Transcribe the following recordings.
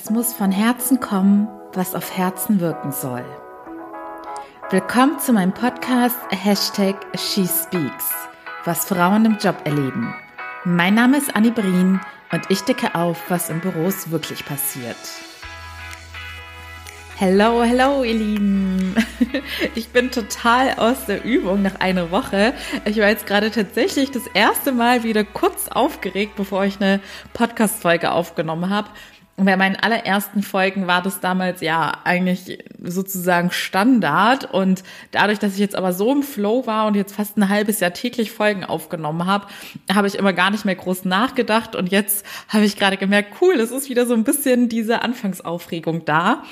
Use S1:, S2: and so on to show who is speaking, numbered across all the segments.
S1: Es muss von Herzen kommen, was auf Herzen wirken soll. Willkommen zu meinem Podcast Hashtag SheSpeaks, was Frauen im Job erleben. Mein Name ist Annie Brien und ich decke auf, was in Büros wirklich passiert. Hello, hello, ihr Lieben. Ich bin total aus der Übung nach einer Woche. Ich war jetzt gerade tatsächlich das erste Mal wieder kurz aufgeregt, bevor ich eine Podcast-Folge aufgenommen habe bei meinen allerersten Folgen war das damals ja eigentlich sozusagen Standard. Und dadurch, dass ich jetzt aber so im Flow war und jetzt fast ein halbes Jahr täglich Folgen aufgenommen habe, habe ich immer gar nicht mehr groß nachgedacht. Und jetzt habe ich gerade gemerkt, cool, es ist wieder so ein bisschen diese Anfangsaufregung da,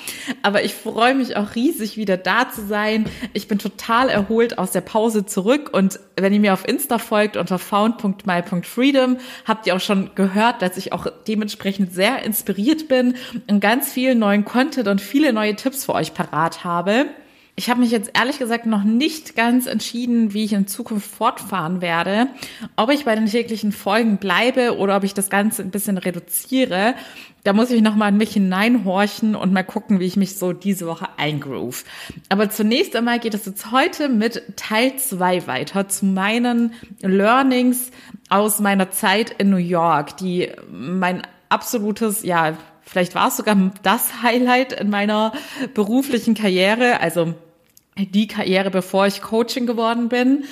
S1: aber ich freue mich auch riesig wieder da zu sein. Ich bin total erholt aus der Pause zurück. Und wenn ihr mir auf Insta folgt unter found.my.freedom, habt ihr auch schon gehört, dass ich auch dementsprechend sehr inspiriert inspiriert bin und ganz viel neuen Content und viele neue Tipps für euch parat habe. Ich habe mich jetzt ehrlich gesagt noch nicht ganz entschieden, wie ich in Zukunft fortfahren werde. Ob ich bei den täglichen Folgen bleibe oder ob ich das Ganze ein bisschen reduziere. Da muss ich nochmal in mich hineinhorchen und mal gucken, wie ich mich so diese Woche eingroove. Aber zunächst einmal geht es jetzt heute mit Teil 2 weiter zu meinen Learnings aus meiner Zeit in New York, die mein absolutes, ja, vielleicht war es sogar das Highlight in meiner beruflichen Karriere, also die Karriere, bevor ich Coaching geworden bin.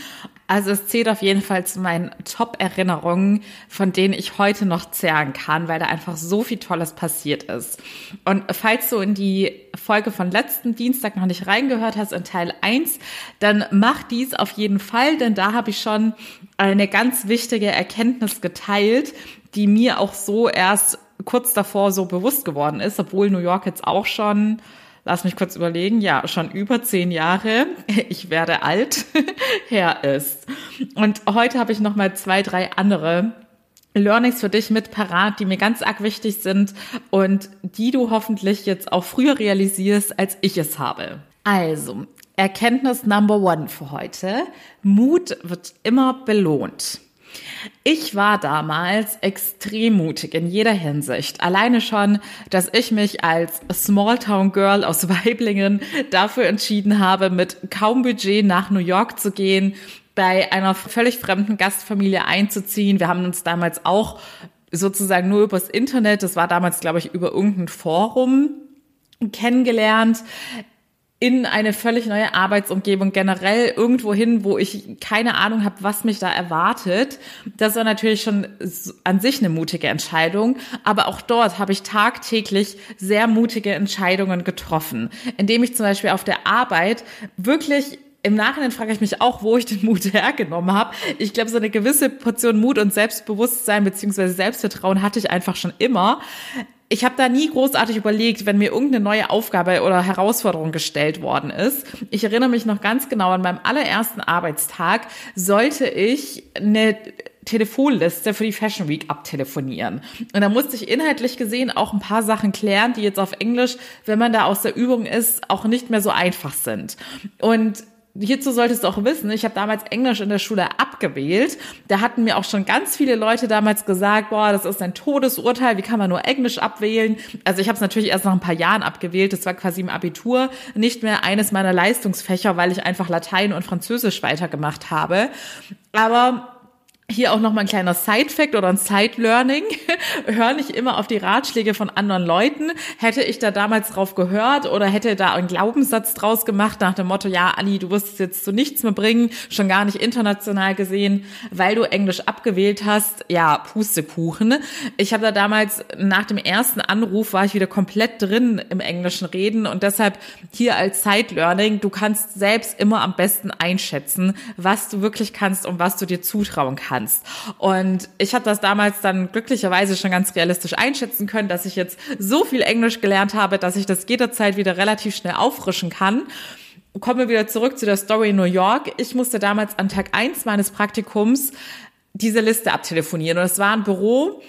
S1: Also es zählt auf jeden Fall zu meinen Top-Erinnerungen, von denen ich heute noch zehren kann, weil da einfach so viel Tolles passiert ist. Und falls du in die Folge von letzten Dienstag noch nicht reingehört hast, in Teil 1, dann mach dies auf jeden Fall, denn da habe ich schon eine ganz wichtige Erkenntnis geteilt, die mir auch so erst kurz davor so bewusst geworden ist, obwohl New York jetzt auch schon, lass mich kurz überlegen, ja, schon über zehn Jahre, ich werde alt, her ist. Und heute habe ich noch mal zwei, drei andere Learnings für dich mit parat, die mir ganz arg wichtig sind und die du hoffentlich jetzt auch früher realisierst, als ich es habe. Also, Erkenntnis Number One für heute. Mut wird immer belohnt. Ich war damals extrem mutig in jeder Hinsicht. Alleine schon, dass ich mich als Smalltown Girl aus Weiblingen dafür entschieden habe, mit kaum Budget nach New York zu gehen, bei einer völlig fremden Gastfamilie einzuziehen. Wir haben uns damals auch sozusagen nur übers Internet, das war damals, glaube ich, über irgendein Forum kennengelernt in eine völlig neue Arbeitsumgebung, generell irgendwo hin, wo ich keine Ahnung habe, was mich da erwartet. Das war natürlich schon an sich eine mutige Entscheidung, aber auch dort habe ich tagtäglich sehr mutige Entscheidungen getroffen, indem ich zum Beispiel auf der Arbeit wirklich im Nachhinein frage ich mich auch, wo ich den Mut hergenommen habe. Ich glaube, so eine gewisse Portion Mut und Selbstbewusstsein beziehungsweise Selbstvertrauen hatte ich einfach schon immer ich habe da nie großartig überlegt, wenn mir irgendeine neue Aufgabe oder Herausforderung gestellt worden ist. Ich erinnere mich noch ganz genau, an meinem allerersten Arbeitstag sollte ich eine Telefonliste für die Fashion Week abtelefonieren. Und da musste ich inhaltlich gesehen auch ein paar Sachen klären, die jetzt auf Englisch, wenn man da aus der Übung ist, auch nicht mehr so einfach sind. Und hierzu solltest du auch wissen, ich habe damals Englisch in der Schule abgewählt. Da hatten mir auch schon ganz viele Leute damals gesagt, boah, das ist ein Todesurteil, wie kann man nur Englisch abwählen? Also ich habe es natürlich erst nach ein paar Jahren abgewählt, das war quasi im Abitur nicht mehr eines meiner Leistungsfächer, weil ich einfach Latein und Französisch weitergemacht habe. Aber hier auch nochmal ein kleiner Side-Fact oder ein Side-Learning. Hör nicht immer auf die Ratschläge von anderen Leuten. Hätte ich da damals drauf gehört oder hätte da einen Glaubenssatz draus gemacht nach dem Motto, ja, Anni, du wirst es jetzt zu nichts mehr bringen, schon gar nicht international gesehen, weil du Englisch abgewählt hast. Ja, Pustekuchen. Ich habe da damals nach dem ersten Anruf war ich wieder komplett drin im englischen Reden und deshalb hier als Side-Learning, du kannst selbst immer am besten einschätzen, was du wirklich kannst und was du dir zutrauen kannst kannst. Und ich habe das damals dann glücklicherweise schon ganz realistisch einschätzen können, dass ich jetzt so viel Englisch gelernt habe, dass ich das jederzeit wieder relativ schnell auffrischen kann. Kommen wir wieder zurück zu der Story in New York. Ich musste damals an Tag eins meines Praktikums diese Liste abtelefonieren. Und es war ein Büro,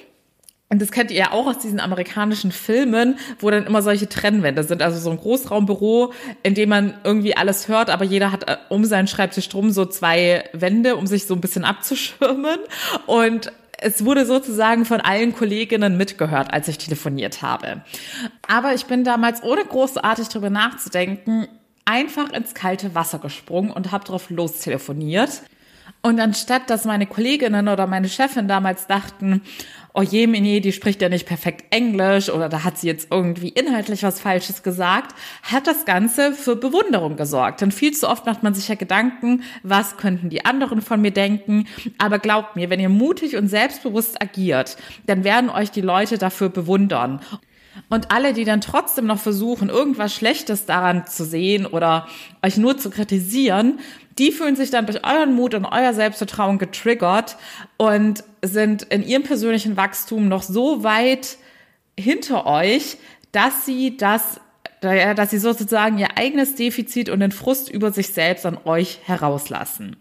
S1: und das kennt ihr ja auch aus diesen amerikanischen Filmen, wo dann immer solche Trennwände sind. Also so ein Großraumbüro, in dem man irgendwie alles hört, aber jeder hat äh, um seinen Schreibtisch drum so zwei Wände, um sich so ein bisschen abzuschirmen. Und es wurde sozusagen von allen Kolleginnen mitgehört, als ich telefoniert habe. Aber ich bin damals, ohne großartig drüber nachzudenken, einfach ins kalte Wasser gesprungen und habe drauf lostelefoniert. Und anstatt, dass meine Kolleginnen oder meine Chefin damals dachten, oh je, Mini, die spricht ja nicht perfekt Englisch oder da hat sie jetzt irgendwie inhaltlich was Falsches gesagt, hat das Ganze für Bewunderung gesorgt. Denn viel zu oft macht man sich ja Gedanken, was könnten die anderen von mir denken. Aber glaubt mir, wenn ihr mutig und selbstbewusst agiert, dann werden euch die Leute dafür bewundern. Und alle, die dann trotzdem noch versuchen, irgendwas Schlechtes daran zu sehen oder euch nur zu kritisieren, die fühlen sich dann durch euren Mut und euer Selbstvertrauen getriggert und sind in ihrem persönlichen Wachstum noch so weit hinter euch, dass sie das, dass sie sozusagen ihr eigenes Defizit und den Frust über sich selbst an euch herauslassen.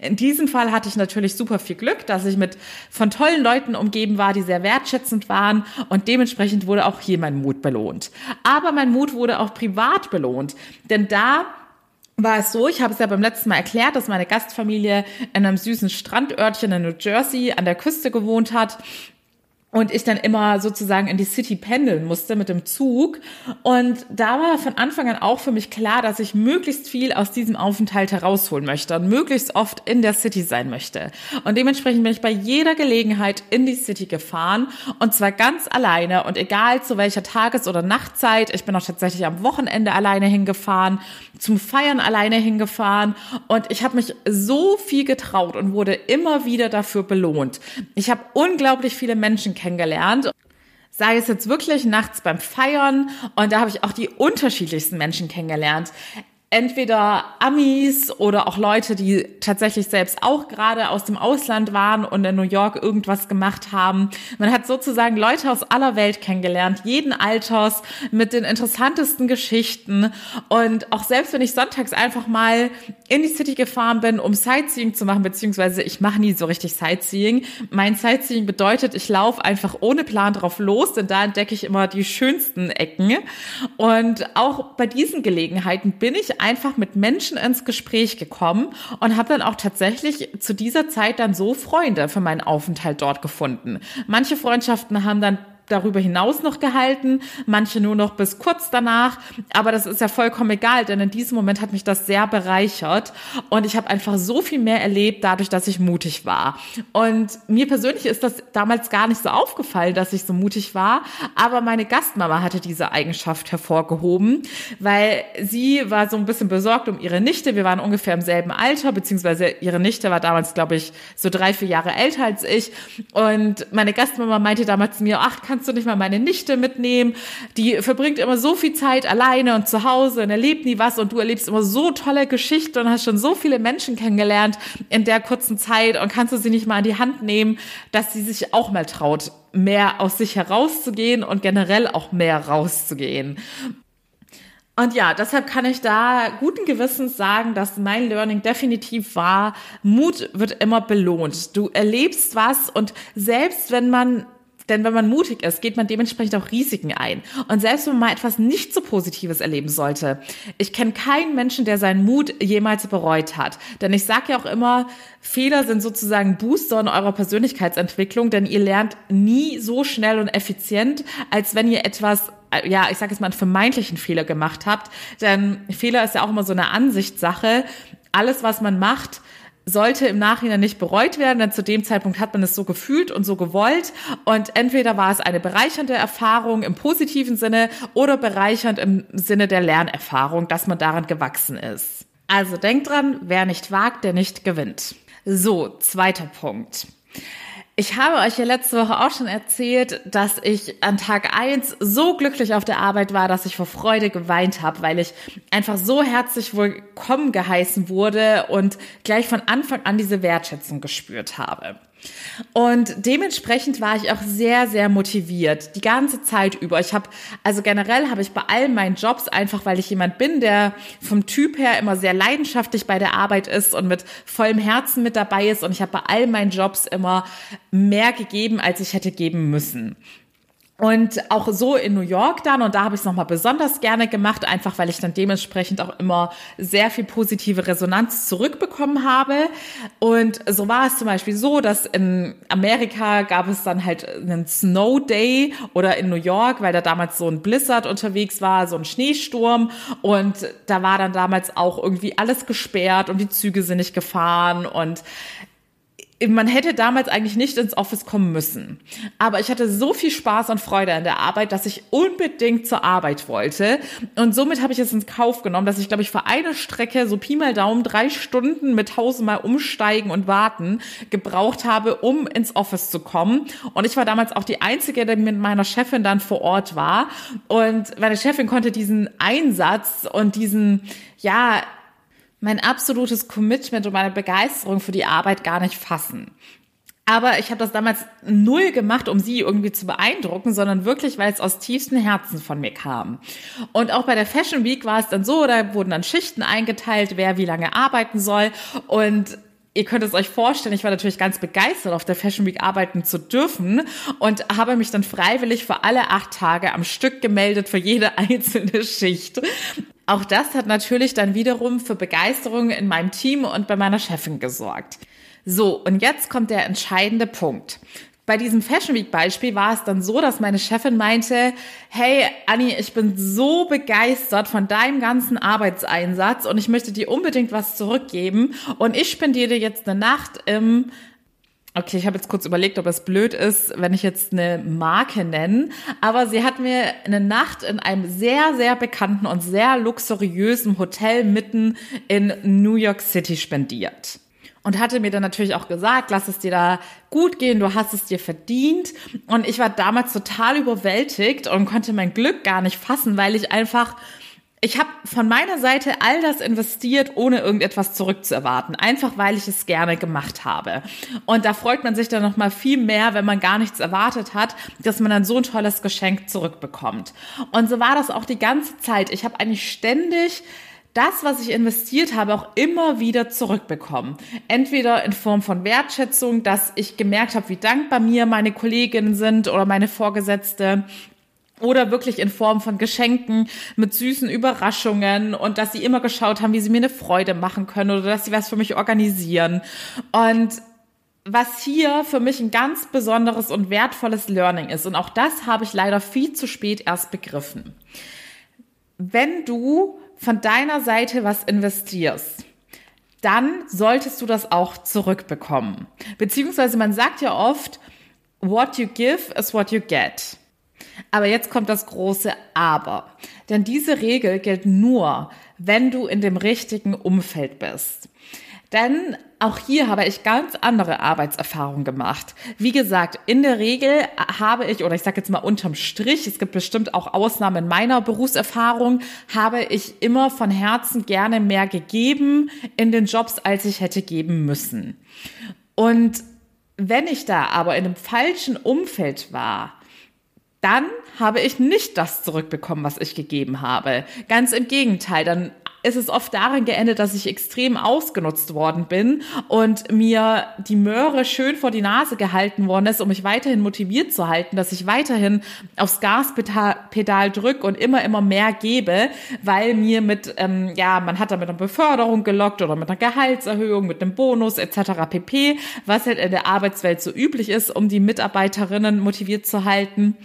S1: In diesem Fall hatte ich natürlich super viel Glück, dass ich mit von tollen Leuten umgeben war, die sehr wertschätzend waren und dementsprechend wurde auch hier mein Mut belohnt. Aber mein Mut wurde auch privat belohnt, denn da war es so, ich habe es ja beim letzten Mal erklärt, dass meine Gastfamilie in einem süßen Strandörtchen in New Jersey an der Küste gewohnt hat und ich dann immer sozusagen in die City pendeln musste mit dem Zug. Und da war von Anfang an auch für mich klar, dass ich möglichst viel aus diesem Aufenthalt herausholen möchte und möglichst oft in der City sein möchte. Und dementsprechend bin ich bei jeder Gelegenheit in die City gefahren und zwar ganz alleine und egal zu welcher Tages- oder Nachtzeit. Ich bin auch tatsächlich am Wochenende alleine hingefahren, zum Feiern alleine hingefahren und ich habe mich so viel getraut und wurde immer wieder dafür belohnt. Ich habe unglaublich viele Menschen kennengelernt. Sei es jetzt wirklich nachts beim Feiern und da habe ich auch die unterschiedlichsten Menschen kennengelernt entweder Amis oder auch Leute, die tatsächlich selbst auch gerade aus dem Ausland waren und in New York irgendwas gemacht haben. Man hat sozusagen Leute aus aller Welt kennengelernt, jeden Alters mit den interessantesten Geschichten. Und auch selbst wenn ich sonntags einfach mal in die City gefahren bin, um Sightseeing zu machen, beziehungsweise ich mache nie so richtig Sightseeing. Mein Sightseeing bedeutet, ich laufe einfach ohne Plan drauf los, denn da entdecke ich immer die schönsten Ecken. Und auch bei diesen Gelegenheiten bin ich einfach mit Menschen ins Gespräch gekommen und habe dann auch tatsächlich zu dieser Zeit dann so Freunde für meinen Aufenthalt dort gefunden. Manche Freundschaften haben dann darüber hinaus noch gehalten, manche nur noch bis kurz danach. Aber das ist ja vollkommen egal, denn in diesem Moment hat mich das sehr bereichert und ich habe einfach so viel mehr erlebt, dadurch, dass ich mutig war. Und mir persönlich ist das damals gar nicht so aufgefallen, dass ich so mutig war, aber meine Gastmama hatte diese Eigenschaft hervorgehoben, weil sie war so ein bisschen besorgt um ihre Nichte. Wir waren ungefähr im selben Alter, beziehungsweise ihre Nichte war damals, glaube ich, so drei, vier Jahre älter als ich. Und meine Gastmama meinte damals zu mir, ach, kannst kannst du nicht mal meine Nichte mitnehmen? Die verbringt immer so viel Zeit alleine und zu Hause und erlebt nie was und du erlebst immer so tolle Geschichten und hast schon so viele Menschen kennengelernt in der kurzen Zeit und kannst du sie nicht mal in die Hand nehmen, dass sie sich auch mal traut, mehr aus sich herauszugehen und generell auch mehr rauszugehen. Und ja, deshalb kann ich da guten Gewissens sagen, dass mein Learning definitiv war, Mut wird immer belohnt. Du erlebst was und selbst wenn man denn wenn man mutig ist, geht man dementsprechend auch Risiken ein. Und selbst wenn man mal etwas nicht so Positives erleben sollte, ich kenne keinen Menschen, der seinen Mut jemals bereut hat. Denn ich sage ja auch immer, Fehler sind sozusagen Booster in eurer Persönlichkeitsentwicklung, denn ihr lernt nie so schnell und effizient, als wenn ihr etwas ja, ich sage jetzt mal einen vermeintlichen Fehler gemacht habt, denn Fehler ist ja auch immer so eine Ansichtssache. Alles, was man macht, sollte im Nachhinein nicht bereut werden, denn zu dem Zeitpunkt hat man es so gefühlt und so gewollt. Und entweder war es eine bereichernde Erfahrung im positiven Sinne oder bereichernd im Sinne der Lernerfahrung, dass man daran gewachsen ist. Also denkt dran, wer nicht wagt, der nicht gewinnt. So, zweiter Punkt. Ich habe euch ja letzte Woche auch schon erzählt, dass ich an Tag eins so glücklich auf der Arbeit war, dass ich vor Freude geweint habe, weil ich einfach so herzlich willkommen geheißen wurde und gleich von Anfang an diese Wertschätzung gespürt habe. Und dementsprechend war ich auch sehr, sehr motiviert, die ganze Zeit über. Ich habe, also generell habe ich bei allen meinen Jobs einfach, weil ich jemand bin, der vom Typ her immer sehr leidenschaftlich bei der Arbeit ist und mit vollem Herzen mit dabei ist. Und ich habe bei all meinen Jobs immer mehr gegeben, als ich hätte geben müssen. Und auch so in New York dann, und da habe ich es nochmal besonders gerne gemacht, einfach weil ich dann dementsprechend auch immer sehr viel positive Resonanz zurückbekommen habe. Und so war es zum Beispiel so, dass in Amerika gab es dann halt einen Snow Day oder in New York, weil da damals so ein Blizzard unterwegs war, so ein Schneesturm. Und da war dann damals auch irgendwie alles gesperrt und die Züge sind nicht gefahren und man hätte damals eigentlich nicht ins Office kommen müssen. Aber ich hatte so viel Spaß und Freude an der Arbeit, dass ich unbedingt zur Arbeit wollte. Und somit habe ich es in Kauf genommen, dass ich, glaube ich, für eine Strecke so Pi mal Daumen drei Stunden mit tausendmal umsteigen und warten gebraucht habe, um ins Office zu kommen. Und ich war damals auch die Einzige, die mit meiner Chefin dann vor Ort war. Und meine Chefin konnte diesen Einsatz und diesen, ja, mein absolutes Commitment und meine Begeisterung für die Arbeit gar nicht fassen. Aber ich habe das damals null gemacht, um sie irgendwie zu beeindrucken, sondern wirklich, weil es aus tiefstem Herzen von mir kam. Und auch bei der Fashion Week war es dann so, da wurden dann Schichten eingeteilt, wer wie lange arbeiten soll. Und ihr könnt es euch vorstellen, ich war natürlich ganz begeistert, auf der Fashion Week arbeiten zu dürfen und habe mich dann freiwillig für alle acht Tage am Stück gemeldet, für jede einzelne Schicht. Auch das hat natürlich dann wiederum für Begeisterung in meinem Team und bei meiner Chefin gesorgt. So, und jetzt kommt der entscheidende Punkt. Bei diesem Fashion Week Beispiel war es dann so, dass meine Chefin meinte, hey Anni, ich bin so begeistert von deinem ganzen Arbeitseinsatz und ich möchte dir unbedingt was zurückgeben und ich spendiere dir jetzt eine Nacht im Okay, ich habe jetzt kurz überlegt, ob es blöd ist, wenn ich jetzt eine Marke nenne, aber sie hat mir eine Nacht in einem sehr, sehr bekannten und sehr luxuriösen Hotel mitten in New York City spendiert. Und hatte mir dann natürlich auch gesagt, lass es dir da gut gehen, du hast es dir verdient. Und ich war damals total überwältigt und konnte mein Glück gar nicht fassen, weil ich einfach ich habe von meiner Seite all das investiert, ohne irgendetwas zurückzuerwarten, einfach weil ich es gerne gemacht habe. Und da freut man sich dann noch mal viel mehr, wenn man gar nichts erwartet hat, dass man dann so ein tolles Geschenk zurückbekommt. Und so war das auch die ganze Zeit. Ich habe eigentlich ständig das, was ich investiert habe, auch immer wieder zurückbekommen. Entweder in Form von Wertschätzung, dass ich gemerkt habe, wie dankbar mir meine Kolleginnen sind oder meine Vorgesetzte oder wirklich in Form von Geschenken mit süßen Überraschungen und dass sie immer geschaut haben, wie sie mir eine Freude machen können oder dass sie was für mich organisieren. Und was hier für mich ein ganz besonderes und wertvolles Learning ist, und auch das habe ich leider viel zu spät erst begriffen. Wenn du von deiner Seite was investierst, dann solltest du das auch zurückbekommen. Beziehungsweise man sagt ja oft, what you give is what you get. Aber jetzt kommt das große Aber. Denn diese Regel gilt nur, wenn du in dem richtigen Umfeld bist. Denn auch hier habe ich ganz andere Arbeitserfahrungen gemacht. Wie gesagt, in der Regel habe ich, oder ich sage jetzt mal unterm Strich, es gibt bestimmt auch Ausnahmen in meiner Berufserfahrung, habe ich immer von Herzen gerne mehr gegeben in den Jobs, als ich hätte geben müssen. Und wenn ich da aber in einem falschen Umfeld war, dann habe ich nicht das zurückbekommen, was ich gegeben habe. Ganz im Gegenteil, dann ist es oft darin geendet, dass ich extrem ausgenutzt worden bin und mir die Möhre schön vor die Nase gehalten worden ist, um mich weiterhin motiviert zu halten, dass ich weiterhin aufs Gaspedal drücke und immer, immer mehr gebe, weil mir mit, ähm, ja, man hat da mit einer Beförderung gelockt oder mit einer Gehaltserhöhung, mit einem Bonus etc. pp, was halt in der Arbeitswelt so üblich ist, um die Mitarbeiterinnen motiviert zu halten.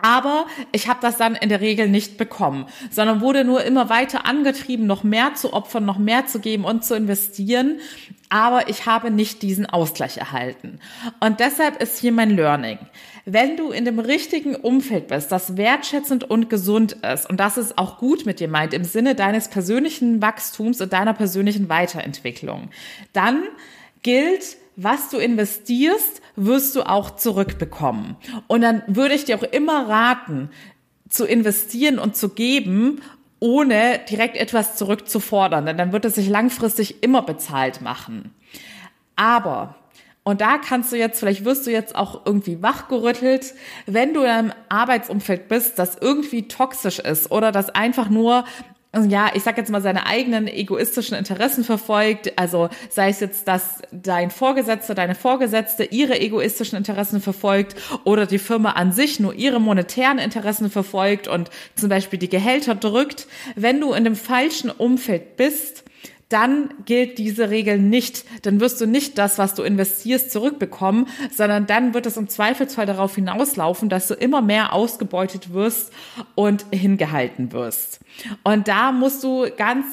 S1: Aber ich habe das dann in der Regel nicht bekommen, sondern wurde nur immer weiter angetrieben, noch mehr zu opfern, noch mehr zu geben und zu investieren. Aber ich habe nicht diesen Ausgleich erhalten. Und deshalb ist hier mein Learning. Wenn du in dem richtigen Umfeld bist, das wertschätzend und gesund ist, und das ist auch gut mit dir meint, im Sinne deines persönlichen Wachstums und deiner persönlichen Weiterentwicklung, dann gilt, was du investierst, wirst du auch zurückbekommen. Und dann würde ich dir auch immer raten, zu investieren und zu geben, ohne direkt etwas zurückzufordern, denn dann wird es sich langfristig immer bezahlt machen. Aber und da kannst du jetzt, vielleicht wirst du jetzt auch irgendwie wachgerüttelt, wenn du in einem Arbeitsumfeld bist, das irgendwie toxisch ist oder das einfach nur ja, ich sag jetzt mal, seine eigenen egoistischen Interessen verfolgt. Also sei es jetzt, dass dein Vorgesetzter, deine Vorgesetzte ihre egoistischen Interessen verfolgt oder die Firma an sich nur ihre monetären Interessen verfolgt und zum Beispiel die Gehälter drückt. Wenn du in dem falschen Umfeld bist, dann gilt diese Regel nicht. Dann wirst du nicht das, was du investierst, zurückbekommen, sondern dann wird es im Zweifelsfall darauf hinauslaufen, dass du immer mehr ausgebeutet wirst und hingehalten wirst. Und da musst du ganz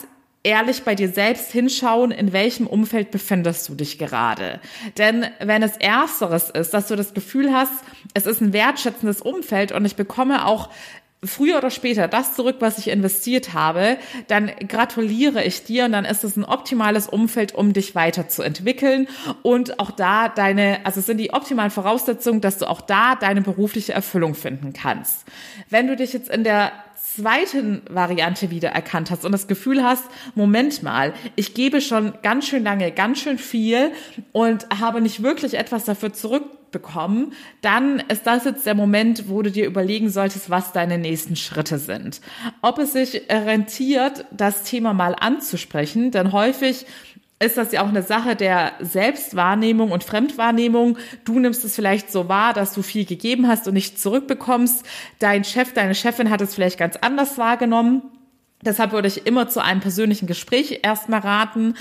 S1: ehrlich bei dir selbst hinschauen, in welchem Umfeld befindest du dich gerade. Denn wenn es ersteres ist, dass du das Gefühl hast, es ist ein wertschätzendes Umfeld und ich bekomme auch früher oder später das zurück, was ich investiert habe, dann gratuliere ich dir und dann ist es ein optimales Umfeld, um dich weiterzuentwickeln und auch da deine, also es sind die optimalen Voraussetzungen, dass du auch da deine berufliche Erfüllung finden kannst. Wenn du dich jetzt in der zweiten Variante wieder erkannt hast und das Gefühl hast, Moment mal, ich gebe schon ganz schön lange, ganz schön viel und habe nicht wirklich etwas dafür zurück bekommen, dann ist das jetzt der Moment, wo du dir überlegen solltest, was deine nächsten Schritte sind. Ob es sich rentiert, das Thema mal anzusprechen, denn häufig ist das ja auch eine Sache der Selbstwahrnehmung und Fremdwahrnehmung. Du nimmst es vielleicht so wahr, dass du viel gegeben hast und nichts zurückbekommst. Dein Chef, deine Chefin hat es vielleicht ganz anders wahrgenommen. Deshalb würde ich immer zu einem persönlichen Gespräch erstmal raten.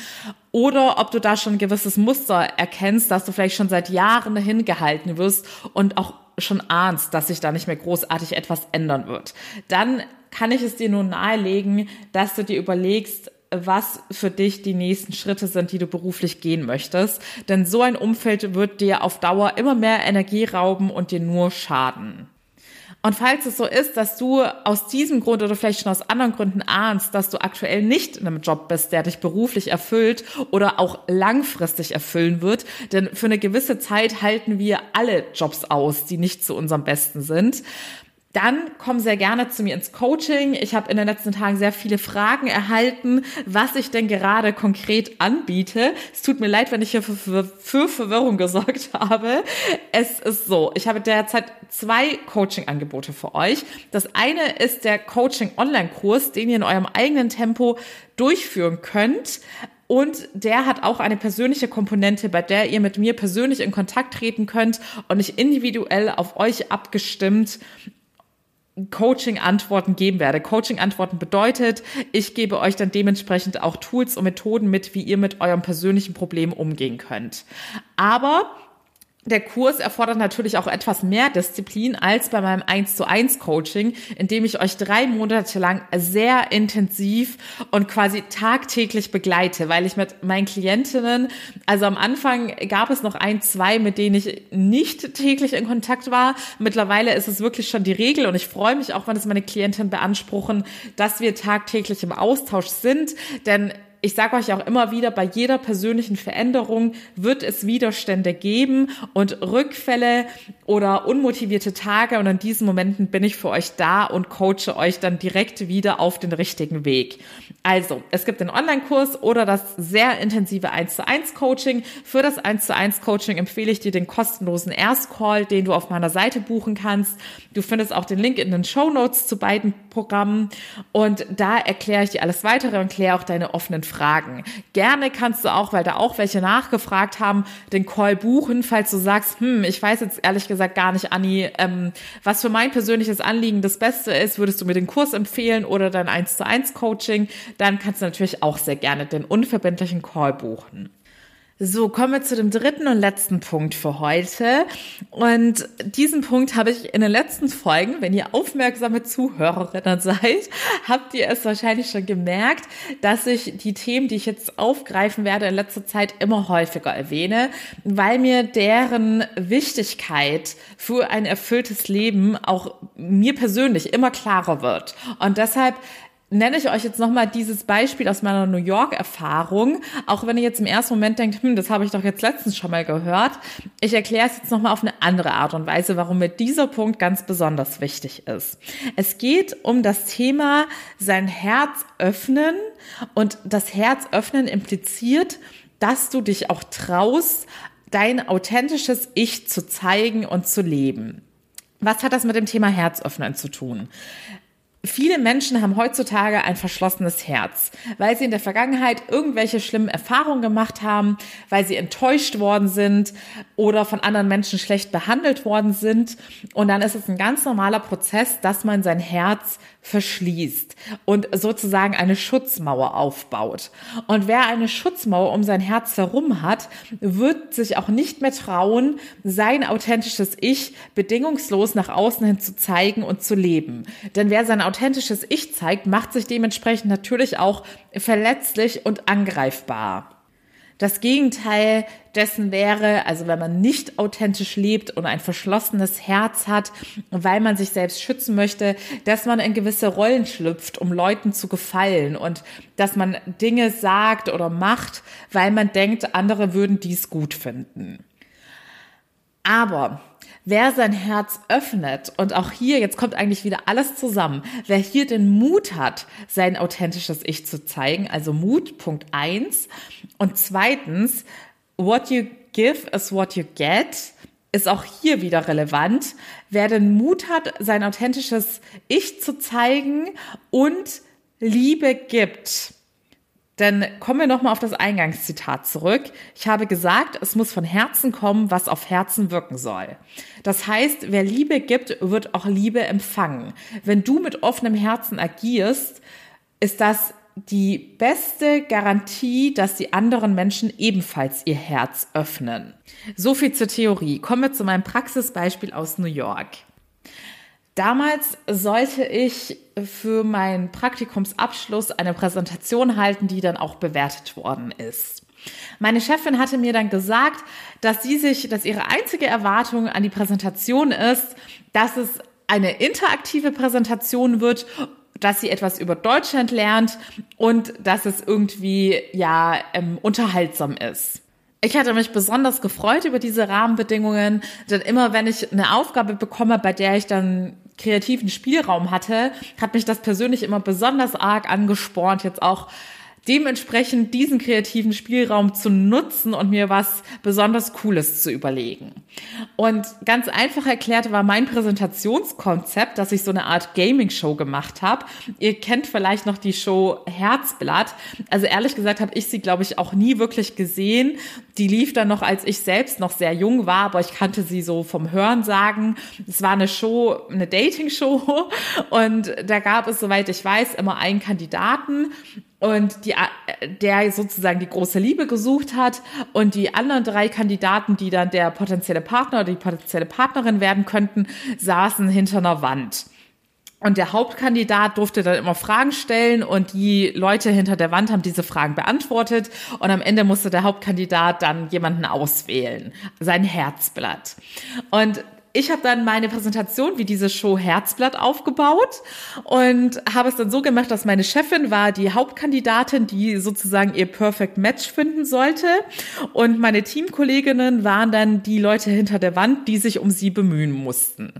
S1: Oder ob du da schon ein gewisses Muster erkennst, dass du vielleicht schon seit Jahren dahin gehalten wirst und auch schon ahnst, dass sich da nicht mehr großartig etwas ändern wird. Dann kann ich es dir nur nahelegen, dass du dir überlegst, was für dich die nächsten Schritte sind, die du beruflich gehen möchtest. Denn so ein Umfeld wird dir auf Dauer immer mehr Energie rauben und dir nur schaden. Und falls es so ist, dass du aus diesem Grund oder vielleicht schon aus anderen Gründen ahnst, dass du aktuell nicht in einem Job bist, der dich beruflich erfüllt oder auch langfristig erfüllen wird, denn für eine gewisse Zeit halten wir alle Jobs aus, die nicht zu unserem Besten sind, dann komm sehr gerne zu mir ins Coaching. Ich habe in den letzten Tagen sehr viele Fragen erhalten, was ich denn gerade konkret anbiete. Es tut mir leid, wenn ich hier für, für, Verwirrung gesorgt habe. Es ist so, ich habe derzeit zwei Coaching-Angebote für euch. Das eine ist der Coaching-Online-Kurs, den ihr in eurem eigenen Tempo durchführen könnt. Und der hat auch eine persönliche Komponente, bei der ihr mit mir persönlich in Kontakt treten könnt und ich individuell auf euch abgestimmt Coaching-Antworten geben werde. Coaching-Antworten bedeutet, ich gebe euch dann dementsprechend auch Tools und Methoden mit, wie ihr mit eurem persönlichen Problem umgehen könnt. Aber der Kurs erfordert natürlich auch etwas mehr Disziplin als bei meinem 1 zu 1 Coaching, in dem ich euch drei Monate lang sehr intensiv und quasi tagtäglich begleite, weil ich mit meinen Klientinnen, also am Anfang gab es noch ein, zwei, mit denen ich nicht täglich in Kontakt war. Mittlerweile ist es wirklich schon die Regel und ich freue mich auch, wenn es meine Klientinnen beanspruchen, dass wir tagtäglich im Austausch sind, denn ich sage euch auch immer wieder, bei jeder persönlichen Veränderung wird es Widerstände geben und Rückfälle oder unmotivierte Tage. Und in diesen Momenten bin ich für euch da und coache euch dann direkt wieder auf den richtigen Weg. Also, es gibt den Online-Kurs oder das sehr intensive 1 zu 1 Coaching. Für das 1 zu 1 Coaching empfehle ich dir den kostenlosen Erstcall, den du auf meiner Seite buchen kannst. Du findest auch den Link in den Show Notes zu beiden Programmen. Und da erkläre ich dir alles weitere und kläre auch deine offenen Fragen Fragen. Gerne kannst du auch, weil da auch welche nachgefragt haben, den Call buchen, falls du sagst, hm, ich weiß jetzt ehrlich gesagt gar nicht, Anni, ähm, was für mein persönliches Anliegen das Beste ist, würdest du mir den Kurs empfehlen oder dein 1 zu 1 Coaching, dann kannst du natürlich auch sehr gerne den unverbindlichen Call buchen. So, kommen wir zu dem dritten und letzten Punkt für heute. Und diesen Punkt habe ich in den letzten Folgen, wenn ihr aufmerksame Zuhörerinnen seid, habt ihr es wahrscheinlich schon gemerkt, dass ich die Themen, die ich jetzt aufgreifen werde, in letzter Zeit immer häufiger erwähne, weil mir deren Wichtigkeit für ein erfülltes Leben auch mir persönlich immer klarer wird. Und deshalb nenne ich euch jetzt nochmal dieses Beispiel aus meiner New York-Erfahrung. Auch wenn ihr jetzt im ersten Moment denkt, hm, das habe ich doch jetzt letztens schon mal gehört. Ich erkläre es jetzt nochmal auf eine andere Art und Weise, warum mir dieser Punkt ganz besonders wichtig ist. Es geht um das Thema sein Herz öffnen und das Herz öffnen impliziert, dass du dich auch traust, dein authentisches Ich zu zeigen und zu leben. Was hat das mit dem Thema Herzöffnen zu tun? Viele Menschen haben heutzutage ein verschlossenes Herz, weil sie in der Vergangenheit irgendwelche schlimmen Erfahrungen gemacht haben, weil sie enttäuscht worden sind oder von anderen Menschen schlecht behandelt worden sind. Und dann ist es ein ganz normaler Prozess, dass man sein Herz verschließt und sozusagen eine Schutzmauer aufbaut. Und wer eine Schutzmauer um sein Herz herum hat, wird sich auch nicht mehr trauen, sein authentisches Ich bedingungslos nach außen hin zu zeigen und zu leben. Denn wer sein authentisches Ich zeigt, macht sich dementsprechend natürlich auch verletzlich und angreifbar. Das Gegenteil dessen wäre, also wenn man nicht authentisch lebt und ein verschlossenes Herz hat, weil man sich selbst schützen möchte, dass man in gewisse Rollen schlüpft, um Leuten zu gefallen und dass man Dinge sagt oder macht, weil man denkt, andere würden dies gut finden. Aber wer sein Herz öffnet und auch hier, jetzt kommt eigentlich wieder alles zusammen, wer hier den Mut hat, sein authentisches Ich zu zeigen, also Mut, Punkt eins. Und zweitens, what you give is what you get, ist auch hier wieder relevant. Wer den Mut hat, sein authentisches Ich zu zeigen und Liebe gibt, denn kommen wir nochmal auf das Eingangszitat zurück. Ich habe gesagt, es muss von Herzen kommen, was auf Herzen wirken soll. Das heißt, wer Liebe gibt, wird auch Liebe empfangen. Wenn du mit offenem Herzen agierst, ist das die beste Garantie, dass die anderen Menschen ebenfalls ihr Herz öffnen. So viel zur Theorie. Kommen wir zu meinem Praxisbeispiel aus New York. Damals sollte ich für meinen Praktikumsabschluss eine Präsentation halten, die dann auch bewertet worden ist. Meine Chefin hatte mir dann gesagt, dass sie sich, dass ihre einzige Erwartung an die Präsentation ist, dass es eine interaktive Präsentation wird, dass sie etwas über Deutschland lernt und dass es irgendwie ja ähm, unterhaltsam ist. Ich hatte mich besonders gefreut über diese Rahmenbedingungen, denn immer wenn ich eine Aufgabe bekomme, bei der ich dann kreativen Spielraum hatte, hat mich das persönlich immer besonders arg angespornt, jetzt auch dementsprechend diesen kreativen Spielraum zu nutzen und mir was besonders Cooles zu überlegen. Und ganz einfach erklärt war mein Präsentationskonzept, dass ich so eine Art Gaming-Show gemacht habe. Ihr kennt vielleicht noch die Show Herzblatt. Also ehrlich gesagt habe ich sie, glaube ich, auch nie wirklich gesehen. Die lief dann noch, als ich selbst noch sehr jung war, aber ich kannte sie so vom Hören sagen. Es war eine Show, eine Dating-Show und da gab es, soweit ich weiß, immer einen Kandidaten und die, der sozusagen die große Liebe gesucht hat und die anderen drei Kandidaten, die dann der potenzielle Partner oder die potenzielle Partnerin werden könnten, saßen hinter einer Wand. Und der Hauptkandidat durfte dann immer Fragen stellen und die Leute hinter der Wand haben diese Fragen beantwortet und am Ende musste der Hauptkandidat dann jemanden auswählen, sein Herzblatt. Und ich habe dann meine Präsentation wie diese Show Herzblatt aufgebaut und habe es dann so gemacht, dass meine Chefin war die Hauptkandidatin, die sozusagen ihr Perfect Match finden sollte und meine Teamkolleginnen waren dann die Leute hinter der Wand, die sich um sie bemühen mussten.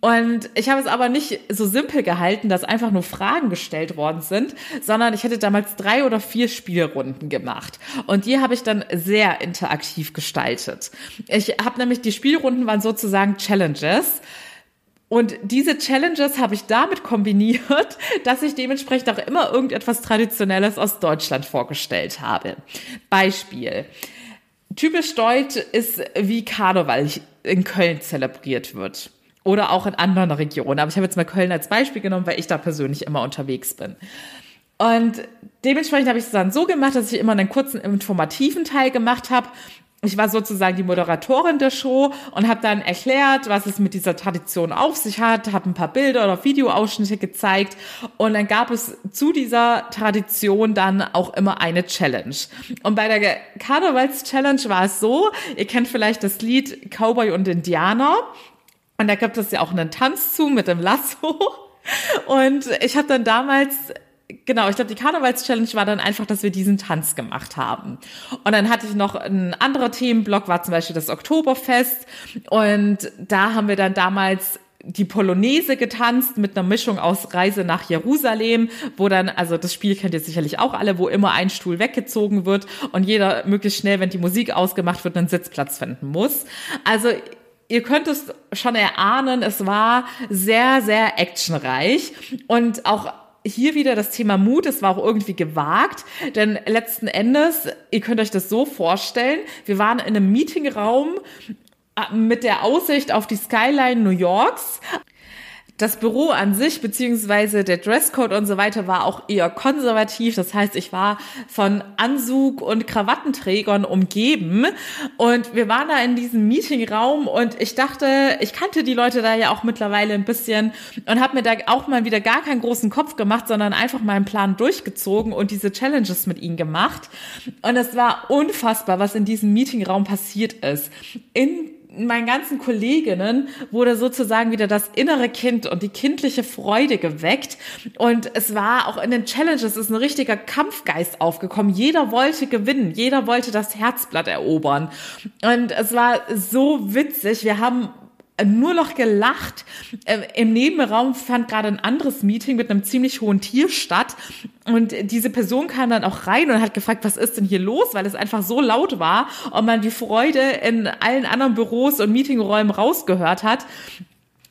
S1: Und ich habe es aber nicht so simpel gehalten, dass einfach nur Fragen gestellt worden sind, sondern ich hätte damals drei oder vier Spielrunden gemacht und die habe ich dann sehr interaktiv gestaltet. Ich habe nämlich die Spielrunden waren sozusagen Challenges. Und diese Challenges habe ich damit kombiniert, dass ich dementsprechend auch immer irgendetwas Traditionelles aus Deutschland vorgestellt habe. Beispiel. Typisch deutsch ist, wie Karneval in Köln zelebriert wird. Oder auch in anderen Regionen. Aber ich habe jetzt mal Köln als Beispiel genommen, weil ich da persönlich immer unterwegs bin. Und dementsprechend habe ich es dann so gemacht, dass ich immer einen kurzen informativen Teil gemacht habe ich war sozusagen die Moderatorin der Show und habe dann erklärt, was es mit dieser Tradition auf sich hat, habe ein paar Bilder oder Videoausschnitte gezeigt und dann gab es zu dieser Tradition dann auch immer eine Challenge. Und bei der Karnevals-Challenge war es so, ihr kennt vielleicht das Lied Cowboy und Indianer und da gibt es ja auch einen Tanz zu mit dem Lasso. Und ich habe dann damals genau, ich glaube, die Karnevals-Challenge war dann einfach, dass wir diesen Tanz gemacht haben. Und dann hatte ich noch ein anderer Themenblock, war zum Beispiel das Oktoberfest. Und da haben wir dann damals die Polonaise getanzt mit einer Mischung aus Reise nach Jerusalem, wo dann, also das Spiel kennt ihr sicherlich auch alle, wo immer ein Stuhl weggezogen wird und jeder möglichst schnell, wenn die Musik ausgemacht wird, einen Sitzplatz finden muss. Also ihr könnt es schon erahnen, es war sehr, sehr actionreich und auch hier wieder das Thema Mut, es war auch irgendwie gewagt, denn letzten Endes, ihr könnt euch das so vorstellen, wir waren in einem Meetingraum äh, mit der Aussicht auf die Skyline New Yorks das Büro an sich, beziehungsweise der Dresscode und so weiter war auch eher konservativ. Das heißt, ich war von Anzug und Krawattenträgern umgeben. Und wir waren da in diesem Meetingraum und ich dachte, ich kannte die Leute da ja auch mittlerweile ein bisschen und habe mir da auch mal wieder gar keinen großen Kopf gemacht, sondern einfach meinen Plan durchgezogen und diese Challenges mit ihnen gemacht. Und es war unfassbar, was in diesem Meetingraum passiert ist. In meinen ganzen Kolleginnen wurde sozusagen wieder das innere Kind und die kindliche Freude geweckt. Und es war auch in den Challenges ist ein richtiger Kampfgeist aufgekommen. Jeder wollte gewinnen. Jeder wollte das Herzblatt erobern. Und es war so witzig. Wir haben nur noch gelacht. Äh, Im Nebenraum fand gerade ein anderes Meeting mit einem ziemlich hohen Tier statt. Und diese Person kam dann auch rein und hat gefragt, was ist denn hier los, weil es einfach so laut war und man die Freude in allen anderen Büros und Meetingräumen rausgehört hat.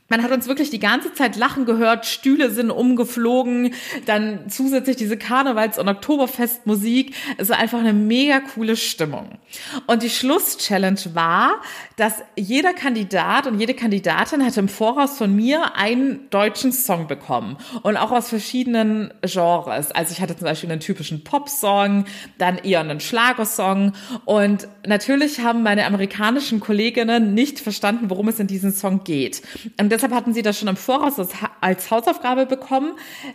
S1: Man hat uns wirklich die ganze Zeit lachen gehört, Stühle sind umgeflogen, dann zusätzlich diese Karnevals- und Oktoberfestmusik. Es war einfach eine mega coole Stimmung. Und die Schlusschallenge war, dass jeder Kandidat und jede Kandidatin hatte im Voraus von mir einen deutschen Song bekommen und auch aus verschiedenen Genres. Also ich hatte zum Beispiel einen typischen Pop-Song, dann eher einen Schlagersong und natürlich haben meine amerikanischen Kolleginnen nicht verstanden, worum es in diesem Song geht. Und deshalb hatten sie das schon im Voraus als Hausaufgabe bekommen,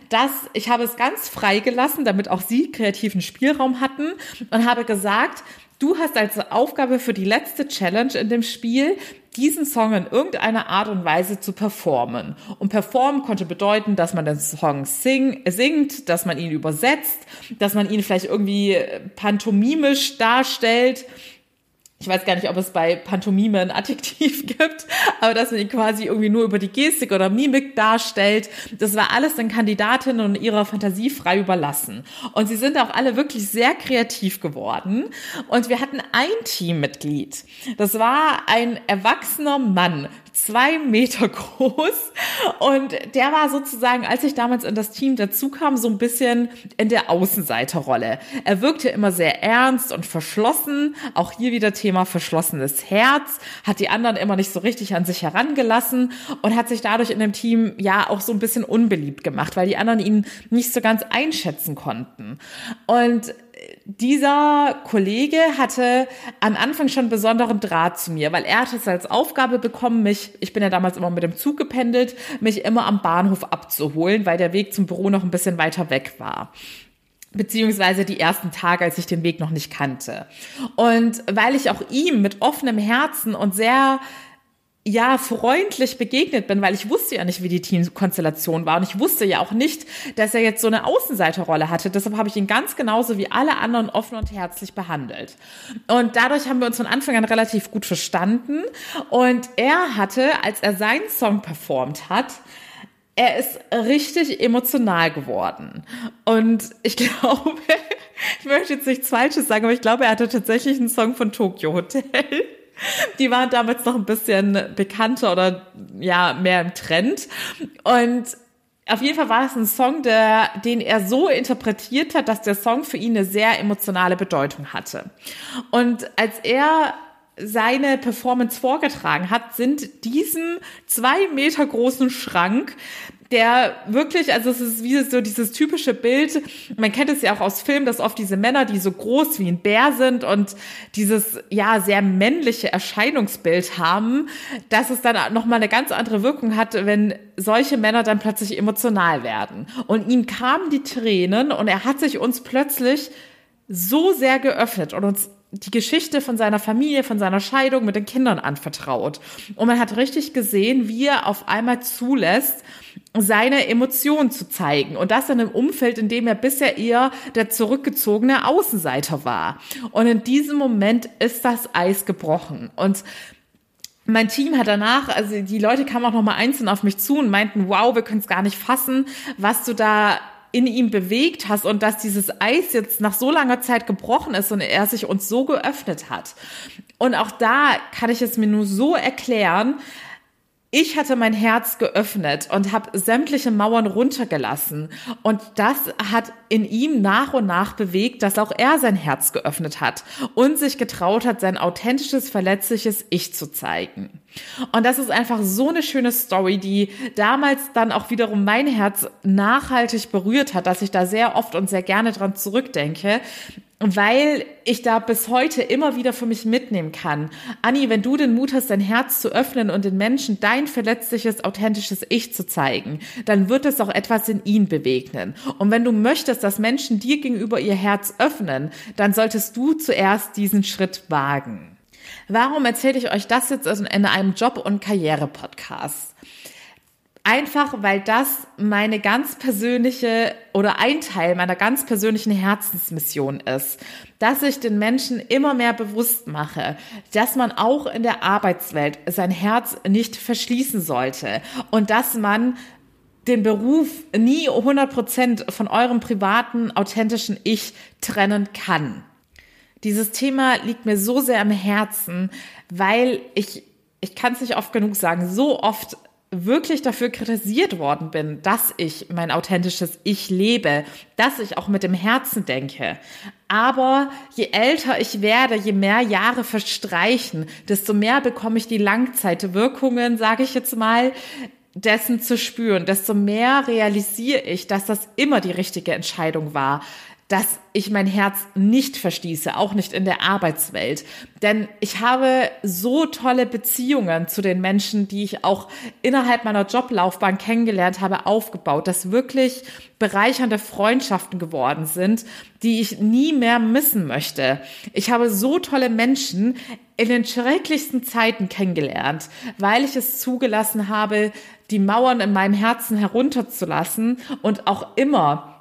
S1: dass ich habe es ganz frei gelassen, damit auch sie kreativen Spielraum hatten und habe gesagt, Du hast als Aufgabe für die letzte Challenge in dem Spiel, diesen Song in irgendeiner Art und Weise zu performen. Und performen konnte bedeuten, dass man den Song sing, singt, dass man ihn übersetzt, dass man ihn vielleicht irgendwie pantomimisch darstellt ich weiß gar nicht, ob es bei Pantomime ein Adjektiv gibt, aber dass man ihn quasi irgendwie nur über die Gestik oder Mimik darstellt. Das war alles den Kandidatinnen und ihrer Fantasie frei überlassen. Und sie sind auch alle wirklich sehr kreativ geworden. Und wir hatten ein Teammitglied. Das war ein erwachsener Mann, zwei Meter groß. Und der war sozusagen, als ich damals in das Team dazu kam, so ein bisschen in der Außenseiterrolle. Er wirkte immer sehr ernst und verschlossen. Auch hier wieder Thema verschlossenes Herz. Hat die anderen immer nicht so richtig an sich herangelassen und hat sich dadurch in dem Team ja auch so ein bisschen unbeliebt gemacht, weil die anderen ihn nicht so ganz einschätzen konnten. Und dieser Kollege hatte am Anfang schon besonderen Draht zu mir, weil er hatte es als Aufgabe bekommen, mich, ich bin ja damals immer mit dem Zug gependelt, mich immer am Bahnhof abzuholen, weil der Weg zum Büro noch ein bisschen weiter weg war beziehungsweise die ersten Tage, als ich den Weg noch nicht kannte. Und weil ich auch ihm mit offenem Herzen und sehr ja, freundlich begegnet bin, weil ich wusste ja nicht, wie die Teamkonstellation war und ich wusste ja auch nicht, dass er jetzt so eine Außenseiterrolle hatte. Deshalb habe ich ihn ganz genauso wie alle anderen offen und herzlich behandelt. Und dadurch haben wir uns von Anfang an relativ gut verstanden und er hatte, als er seinen Song performt hat, er ist richtig emotional geworden. Und ich glaube, ich möchte jetzt nichts Falsches sagen, aber ich glaube, er hatte tatsächlich einen Song von Tokyo Hotel. Die waren damals noch ein bisschen bekannter oder ja, mehr im Trend. Und auf jeden Fall war es ein Song, der, den er so interpretiert hat, dass der Song für ihn eine sehr emotionale Bedeutung hatte. Und als er seine Performance vorgetragen hat, sind diesem zwei Meter großen Schrank der wirklich, also es ist wie so dieses typische Bild, man kennt es ja auch aus Filmen, dass oft diese Männer, die so groß wie ein Bär sind und dieses, ja, sehr männliche Erscheinungsbild haben, dass es dann nochmal eine ganz andere Wirkung hat, wenn solche Männer dann plötzlich emotional werden. Und ihm kamen die Tränen und er hat sich uns plötzlich so sehr geöffnet und uns die Geschichte von seiner Familie, von seiner Scheidung mit den Kindern anvertraut. Und man hat richtig gesehen, wie er auf einmal zulässt, seine Emotionen zu zeigen. Und das in einem Umfeld, in dem er bisher eher der zurückgezogene Außenseiter war. Und in diesem Moment ist das Eis gebrochen. Und mein Team hat danach, also die Leute kamen auch noch mal einzeln auf mich zu und meinten, wow, wir können es gar nicht fassen, was du da in ihm bewegt hast und dass dieses Eis jetzt nach so langer Zeit gebrochen ist und er sich uns so geöffnet hat. Und auch da kann ich es mir nur so erklären, ich hatte mein Herz geöffnet und habe sämtliche Mauern runtergelassen. Und das hat in ihm nach und nach bewegt, dass auch er sein Herz geöffnet hat und sich getraut hat, sein authentisches, verletzliches Ich zu zeigen. Und das ist einfach so eine schöne Story, die damals dann auch wiederum mein Herz nachhaltig berührt hat, dass ich da sehr oft und sehr gerne dran zurückdenke, weil ich da bis heute immer wieder für mich mitnehmen kann. Anni, wenn du den Mut hast, dein Herz zu öffnen und den Menschen dein verletzliches, authentisches Ich zu zeigen, dann wird es auch etwas in ihnen bewegnen. Und wenn du möchtest, dass Menschen dir gegenüber ihr Herz öffnen, dann solltest du zuerst diesen Schritt wagen. Warum erzähle ich euch das jetzt in einem Job- und Karriere-Podcast? Einfach weil das meine ganz persönliche oder ein Teil meiner ganz persönlichen Herzensmission ist, dass ich den Menschen immer mehr bewusst mache, dass man auch in der Arbeitswelt sein Herz nicht verschließen sollte und dass man den Beruf nie 100 Prozent von eurem privaten, authentischen Ich trennen kann. Dieses Thema liegt mir so sehr am Herzen, weil ich ich kann es nicht oft genug sagen, so oft wirklich dafür kritisiert worden bin, dass ich mein authentisches Ich lebe, dass ich auch mit dem Herzen denke. Aber je älter ich werde, je mehr Jahre verstreichen, desto mehr bekomme ich die Langzeitwirkungen, sage ich jetzt mal, dessen zu spüren, desto mehr realisiere ich, dass das immer die richtige Entscheidung war, dass ich mein Herz nicht verschließe, auch nicht in der Arbeitswelt. Denn ich habe so tolle Beziehungen zu den Menschen, die ich auch innerhalb meiner Joblaufbahn kennengelernt habe, aufgebaut, dass wirklich bereichernde Freundschaften geworden sind, die ich nie mehr missen möchte. Ich habe so tolle Menschen in den schrecklichsten Zeiten kennengelernt, weil ich es zugelassen habe, die Mauern in meinem Herzen herunterzulassen und auch immer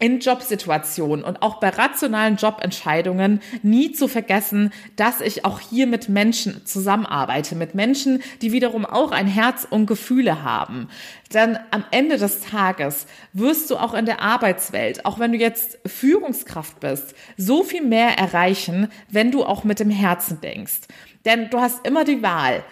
S1: in Jobsituationen und auch bei rationalen Jobentscheidungen nie zu vergessen, dass ich auch hier mit Menschen zusammenarbeite, mit Menschen, die wiederum auch ein Herz und Gefühle haben. Denn am Ende des Tages wirst du auch in der Arbeitswelt, auch wenn du jetzt Führungskraft bist, so viel mehr erreichen, wenn du auch mit dem Herzen denkst. Denn du hast immer die Wahl,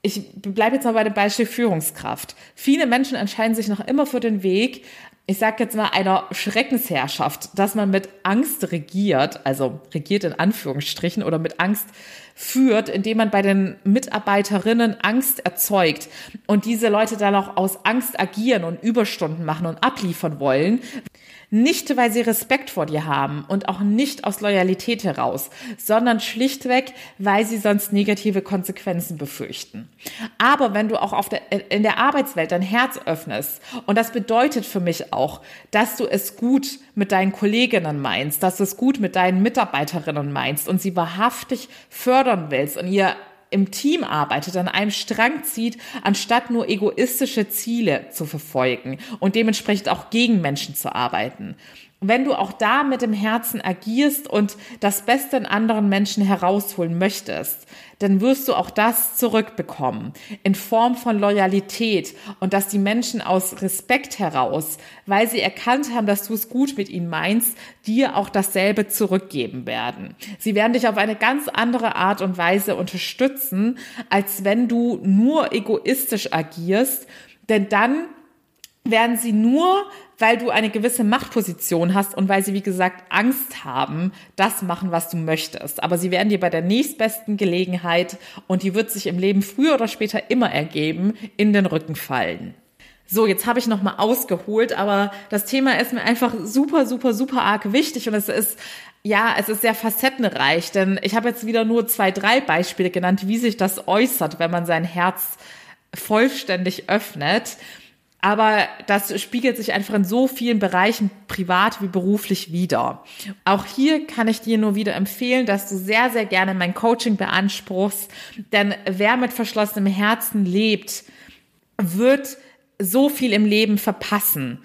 S1: ich bleibe jetzt mal bei dem Beispiel Führungskraft. Viele Menschen entscheiden sich noch immer für den Weg, ich sag jetzt mal, einer Schreckensherrschaft, dass man mit Angst regiert, also regiert in Anführungsstrichen oder mit Angst führt, indem man bei den Mitarbeiterinnen Angst erzeugt und diese Leute dann auch aus Angst agieren und Überstunden machen und abliefern wollen, nicht, weil sie Respekt vor dir haben und auch nicht aus Loyalität heraus, sondern schlichtweg, weil sie sonst negative Konsequenzen befürchten. Aber wenn du auch auf der, in der Arbeitswelt dein Herz öffnest, und das bedeutet für mich auch, dass du es gut mit deinen Kolleginnen meinst, dass du es gut mit deinen Mitarbeiterinnen meinst und sie wahrhaftig fördern willst und ihr im Team arbeitet, an einem Strang zieht, anstatt nur egoistische Ziele zu verfolgen und dementsprechend auch gegen Menschen zu arbeiten wenn du auch da mit dem Herzen agierst und das Beste in anderen Menschen herausholen möchtest, dann wirst du auch das zurückbekommen in Form von Loyalität und dass die Menschen aus Respekt heraus, weil sie erkannt haben, dass du es gut mit ihnen meinst, dir auch dasselbe zurückgeben werden. Sie werden dich auf eine ganz andere Art und Weise unterstützen, als wenn du nur egoistisch agierst, denn dann werden sie nur, weil du eine gewisse Machtposition hast und weil sie, wie gesagt, Angst haben, das machen, was du möchtest. Aber sie werden dir bei der nächstbesten Gelegenheit, und die wird sich im Leben früher oder später immer ergeben, in den Rücken fallen. So, jetzt habe ich noch mal ausgeholt, aber das Thema ist mir einfach super, super, super arg wichtig und es ist ja, es ist sehr facettenreich, denn ich habe jetzt wieder nur zwei, drei Beispiele genannt, wie sich das äußert, wenn man sein Herz vollständig öffnet. Aber das spiegelt sich einfach in so vielen Bereichen, privat wie beruflich, wieder. Auch hier kann ich dir nur wieder empfehlen, dass du sehr, sehr gerne mein Coaching beanspruchst. Denn wer mit verschlossenem Herzen lebt, wird so viel im Leben verpassen.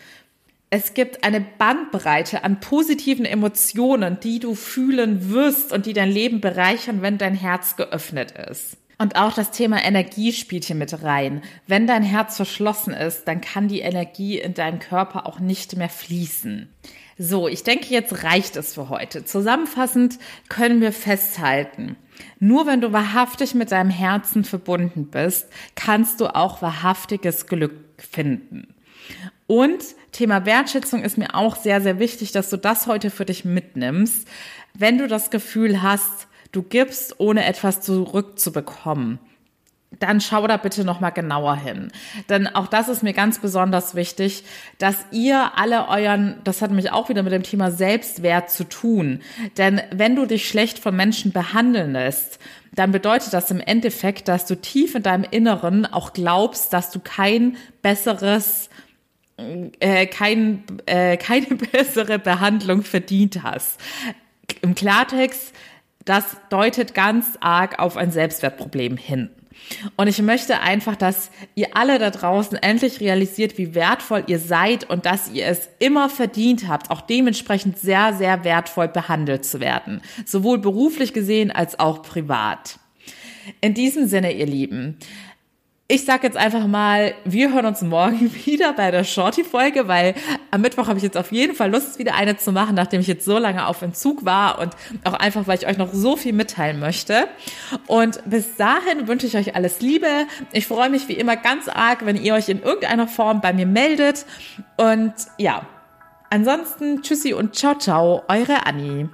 S1: Es gibt eine Bandbreite an positiven Emotionen, die du fühlen wirst und die dein Leben bereichern, wenn dein Herz geöffnet ist. Und auch das Thema Energie spielt hier mit rein. Wenn dein Herz verschlossen ist, dann kann die Energie in deinen Körper auch nicht mehr fließen. So, ich denke, jetzt reicht es für heute. Zusammenfassend können wir festhalten, nur wenn du wahrhaftig mit deinem Herzen verbunden bist, kannst du auch wahrhaftiges Glück finden. Und Thema Wertschätzung ist mir auch sehr, sehr wichtig, dass du das heute für dich mitnimmst. Wenn du das Gefühl hast, du gibst, ohne etwas zurückzubekommen, dann schau da bitte noch mal genauer hin. Denn auch das ist mir ganz besonders wichtig, dass ihr alle euren, das hat mich auch wieder mit dem Thema Selbstwert zu tun. Denn wenn du dich schlecht von Menschen behandeln lässt, dann bedeutet das im Endeffekt, dass du tief in deinem Inneren auch glaubst, dass du kein besseres äh, kein, äh, keine bessere Behandlung verdient hast. Im Klartext, das deutet ganz arg auf ein Selbstwertproblem hin. Und ich möchte einfach, dass ihr alle da draußen endlich realisiert, wie wertvoll ihr seid und dass ihr es immer verdient habt, auch dementsprechend sehr, sehr wertvoll behandelt zu werden. Sowohl beruflich gesehen als auch privat. In diesem Sinne, ihr Lieben, ich sag jetzt einfach mal, wir hören uns morgen wieder bei der Shorty-Folge, weil am Mittwoch habe ich jetzt auf jeden Fall Lust, wieder eine zu machen, nachdem ich jetzt so lange auf Entzug war und auch einfach, weil ich euch noch so viel mitteilen möchte. Und bis dahin wünsche ich euch alles Liebe. Ich freue mich wie immer ganz arg, wenn ihr euch in irgendeiner Form bei mir meldet. Und ja, ansonsten tschüssi und ciao, ciao, eure Annie.